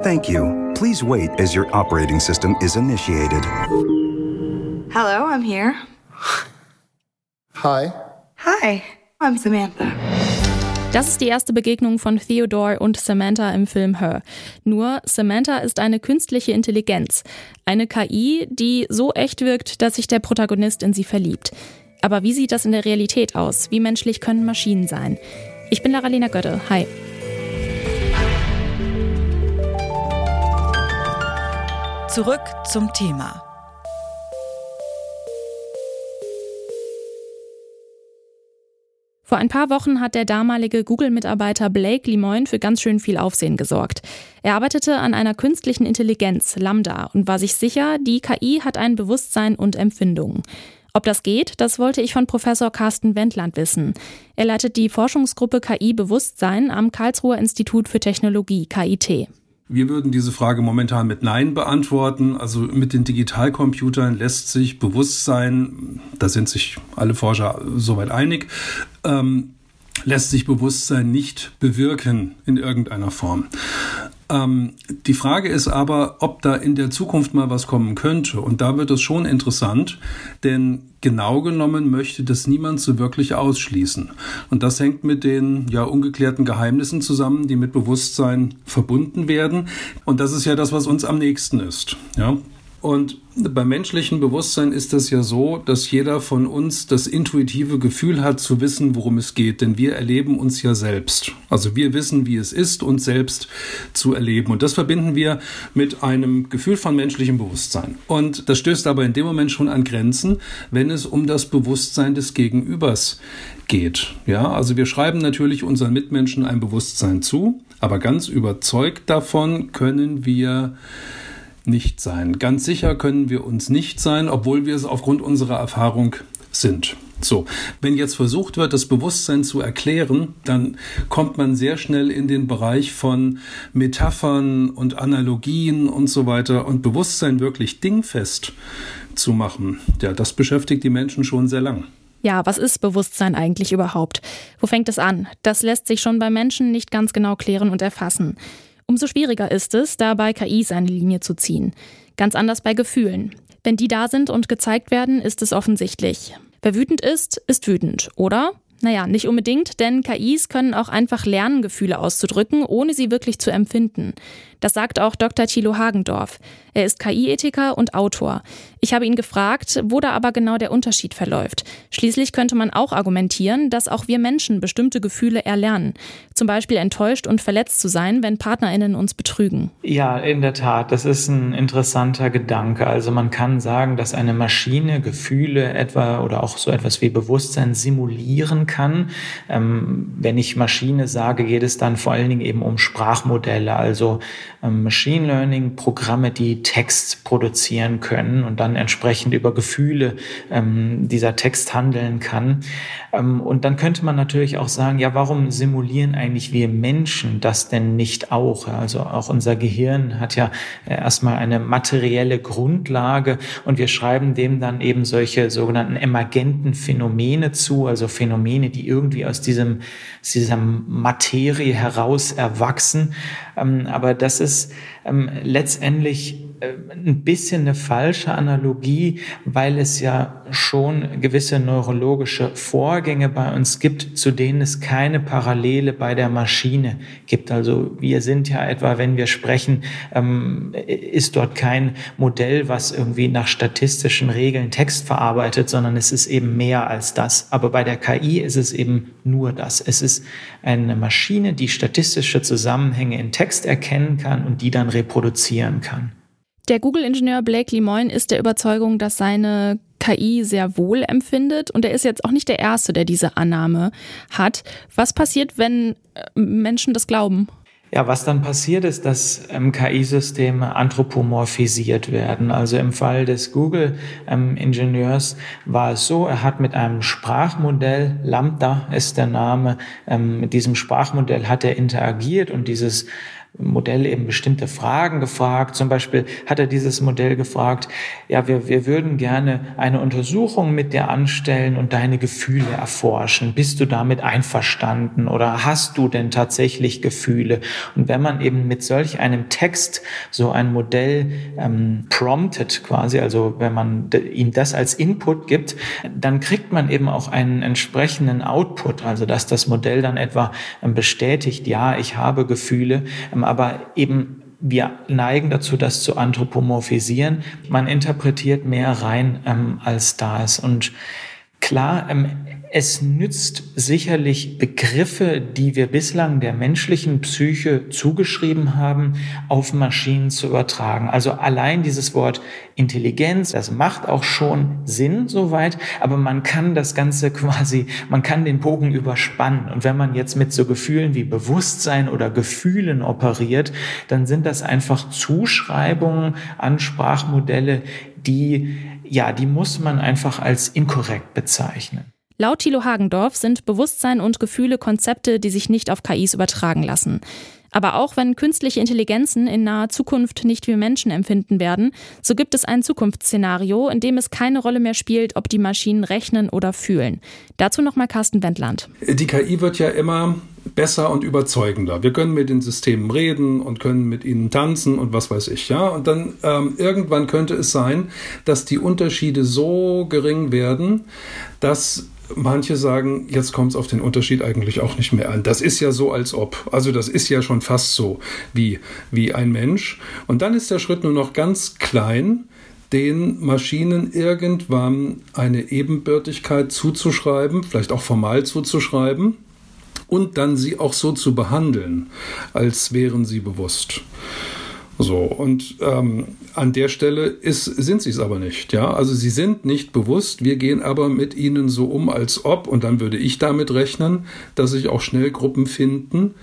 Thank you. Please wait as your operating system is initiated. Hello, I'm here. Hi. Hi, I'm Samantha. Das ist die erste Begegnung von Theodore und Samantha im Film Her. Nur Samantha ist eine künstliche Intelligenz, eine KI, die so echt wirkt, dass sich der Protagonist in sie verliebt. Aber wie sieht das in der Realität aus? Wie menschlich können Maschinen sein? Ich bin Laralina Götte. Hi. Zurück zum Thema. Vor ein paar Wochen hat der damalige Google-Mitarbeiter Blake Lemoine für ganz schön viel Aufsehen gesorgt. Er arbeitete an einer künstlichen Intelligenz, Lambda, und war sich sicher, die KI hat ein Bewusstsein und Empfindungen. Ob das geht, das wollte ich von Professor Carsten Wendland wissen. Er leitet die Forschungsgruppe KI Bewusstsein am Karlsruher Institut für Technologie, KIT. Wir würden diese Frage momentan mit Nein beantworten. Also mit den Digitalcomputern lässt sich Bewusstsein, da sind sich alle Forscher soweit einig, ähm, lässt sich Bewusstsein nicht bewirken in irgendeiner Form. Ähm, die Frage ist aber, ob da in der Zukunft mal was kommen könnte. Und da wird es schon interessant, denn genau genommen möchte das niemand so wirklich ausschließen. Und das hängt mit den ja ungeklärten Geheimnissen zusammen, die mit Bewusstsein verbunden werden. Und das ist ja das, was uns am nächsten ist. Ja. Und beim menschlichen Bewusstsein ist das ja so, dass jeder von uns das intuitive Gefühl hat zu wissen, worum es geht, denn wir erleben uns ja selbst. Also wir wissen, wie es ist, uns selbst zu erleben. Und das verbinden wir mit einem Gefühl von menschlichem Bewusstsein. Und das stößt aber in dem Moment schon an Grenzen, wenn es um das Bewusstsein des Gegenübers geht. Ja, also wir schreiben natürlich unseren Mitmenschen ein Bewusstsein zu, aber ganz überzeugt davon können wir nicht sein. Ganz sicher können wir uns nicht sein, obwohl wir es aufgrund unserer Erfahrung sind. So, wenn jetzt versucht wird, das Bewusstsein zu erklären, dann kommt man sehr schnell in den Bereich von Metaphern und Analogien und so weiter und Bewusstsein wirklich dingfest zu machen. Ja, das beschäftigt die Menschen schon sehr lang. Ja, was ist Bewusstsein eigentlich überhaupt? Wo fängt es an? Das lässt sich schon bei Menschen nicht ganz genau klären und erfassen. Umso schwieriger ist es, da bei KIs eine Linie zu ziehen. Ganz anders bei Gefühlen. Wenn die da sind und gezeigt werden, ist es offensichtlich. Wer wütend ist, ist wütend, oder? Naja, nicht unbedingt, denn KIs können auch einfach lernen, Gefühle auszudrücken, ohne sie wirklich zu empfinden. Das sagt auch Dr. Thilo Hagendorf. Er ist KI-Ethiker und Autor. Ich habe ihn gefragt, wo da aber genau der Unterschied verläuft. Schließlich könnte man auch argumentieren, dass auch wir Menschen bestimmte Gefühle erlernen. Zum Beispiel enttäuscht und verletzt zu sein, wenn PartnerInnen uns betrügen. Ja, in der Tat. Das ist ein interessanter Gedanke. Also man kann sagen, dass eine Maschine Gefühle etwa oder auch so etwas wie Bewusstsein simulieren kann. Ähm, wenn ich Maschine sage, geht es dann vor allen Dingen eben um Sprachmodelle, also Machine Learning Programme, die Text produzieren können und dann entsprechend über Gefühle ähm, dieser Text handeln kann. Ähm, und dann könnte man natürlich auch sagen, ja, warum simulieren eigentlich wir Menschen das denn nicht auch? Also auch unser Gehirn hat ja äh, erstmal eine materielle Grundlage und wir schreiben dem dann eben solche sogenannten emergenten Phänomene zu, also Phänomene, die irgendwie aus diesem, aus dieser Materie heraus erwachsen. Ähm, aber das ist ähm, letztendlich ein bisschen eine falsche Analogie, weil es ja schon gewisse neurologische Vorgänge bei uns gibt, zu denen es keine Parallele bei der Maschine gibt. Also wir sind ja etwa, wenn wir sprechen, ähm, ist dort kein Modell, was irgendwie nach statistischen Regeln Text verarbeitet, sondern es ist eben mehr als das. Aber bei der KI ist es eben nur das. Es ist eine Maschine, die statistische Zusammenhänge in Text erkennen kann und die dann reproduzieren kann. Der Google-Ingenieur Blake Lemoine ist der Überzeugung, dass seine KI sehr wohl empfindet und er ist jetzt auch nicht der Erste, der diese Annahme hat. Was passiert, wenn äh, Menschen das glauben? Ja, was dann passiert ist, dass ähm, KI-Systeme anthropomorphisiert werden. Also im Fall des Google-Ingenieurs ähm, war es so, er hat mit einem Sprachmodell, Lambda ist der Name, ähm, mit diesem Sprachmodell hat er interagiert und dieses Modell eben bestimmte Fragen gefragt. Zum Beispiel hat er dieses Modell gefragt, ja, wir, wir würden gerne eine Untersuchung mit dir anstellen und deine Gefühle erforschen. Bist du damit einverstanden oder hast du denn tatsächlich Gefühle? Und wenn man eben mit solch einem Text so ein Modell ähm, promptet quasi, also wenn man ihm das als Input gibt, dann kriegt man eben auch einen entsprechenden Output, also dass das Modell dann etwa ähm, bestätigt, ja, ich habe Gefühle, ähm, aber eben wir neigen dazu, das zu anthropomorphisieren. Man interpretiert mehr rein, ähm, als da ist. Und klar, ähm, es nützt sicherlich Begriffe, die wir bislang der menschlichen Psyche zugeschrieben haben, auf Maschinen zu übertragen. Also allein dieses Wort Intelligenz, das macht auch schon Sinn soweit, aber man kann das Ganze quasi, man kann den Bogen überspannen. Und wenn man jetzt mit so Gefühlen wie Bewusstsein oder Gefühlen operiert, dann sind das einfach Zuschreibungen an Sprachmodelle, die, ja, die muss man einfach als inkorrekt bezeichnen. Laut Thilo Hagendorf sind Bewusstsein und Gefühle Konzepte, die sich nicht auf KIs übertragen lassen. Aber auch wenn künstliche Intelligenzen in naher Zukunft nicht wie Menschen empfinden werden, so gibt es ein Zukunftsszenario, in dem es keine Rolle mehr spielt, ob die Maschinen rechnen oder fühlen. Dazu nochmal Carsten Wendland. Die KI wird ja immer besser und überzeugender. Wir können mit den Systemen reden und können mit ihnen tanzen und was weiß ich, ja. Und dann ähm, irgendwann könnte es sein, dass die Unterschiede so gering werden, dass Manche sagen, jetzt kommt es auf den Unterschied eigentlich auch nicht mehr an. Das ist ja so, als ob. Also das ist ja schon fast so wie, wie ein Mensch. Und dann ist der Schritt nur noch ganz klein, den Maschinen irgendwann eine Ebenbürtigkeit zuzuschreiben, vielleicht auch formal zuzuschreiben und dann sie auch so zu behandeln, als wären sie bewusst. So, und ähm, an der Stelle ist, sind sie es aber nicht. Ja, also sie sind nicht bewusst. Wir gehen aber mit ihnen so um, als ob, und dann würde ich damit rechnen, dass sich auch schnell Gruppen finden,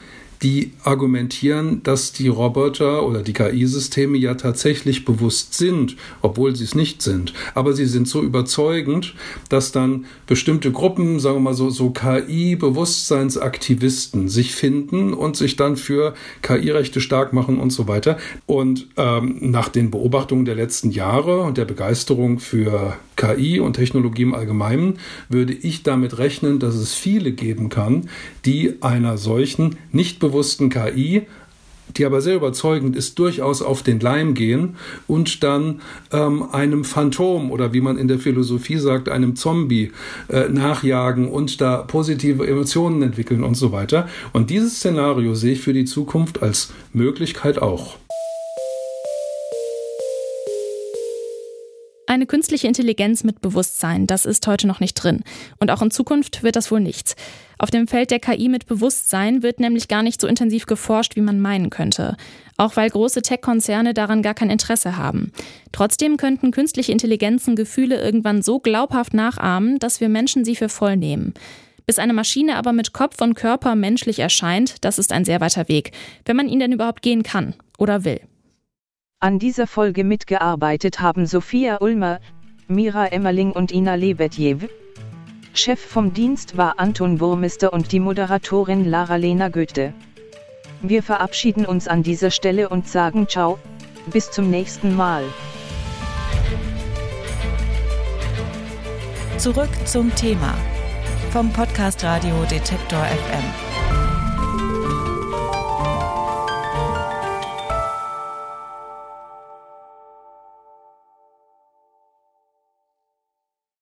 die argumentieren, dass die Roboter oder die KI-Systeme ja tatsächlich bewusst sind, obwohl sie es nicht sind. Aber sie sind so überzeugend, dass dann bestimmte Gruppen, sagen wir mal so, so KI-Bewusstseinsaktivisten sich finden und sich dann für KI-Rechte stark machen und so weiter. Und ähm, nach den Beobachtungen der letzten Jahre und der Begeisterung für KI und Technologie im Allgemeinen würde ich damit rechnen, dass es viele geben kann, die einer solchen nicht bewussten KI die aber sehr überzeugend ist, durchaus auf den Leim gehen und dann ähm, einem Phantom oder wie man in der Philosophie sagt, einem Zombie äh, nachjagen und da positive Emotionen entwickeln und so weiter. Und dieses Szenario sehe ich für die Zukunft als Möglichkeit auch. Eine künstliche Intelligenz mit Bewusstsein, das ist heute noch nicht drin. Und auch in Zukunft wird das wohl nichts. Auf dem Feld der KI mit Bewusstsein wird nämlich gar nicht so intensiv geforscht, wie man meinen könnte. Auch weil große Tech-Konzerne daran gar kein Interesse haben. Trotzdem könnten künstliche Intelligenzen Gefühle irgendwann so glaubhaft nachahmen, dass wir Menschen sie für voll nehmen. Bis eine Maschine aber mit Kopf und Körper menschlich erscheint, das ist ein sehr weiter Weg, wenn man ihn denn überhaupt gehen kann oder will. An dieser Folge mitgearbeitet haben Sophia Ulmer, Mira Emmerling und Ina Lebedjew. Chef vom Dienst war Anton Burmester und die Moderatorin Lara-Lena Goethe. Wir verabschieden uns an dieser Stelle und sagen Ciao, bis zum nächsten Mal. Zurück zum Thema vom Podcast Radio Detektor FM.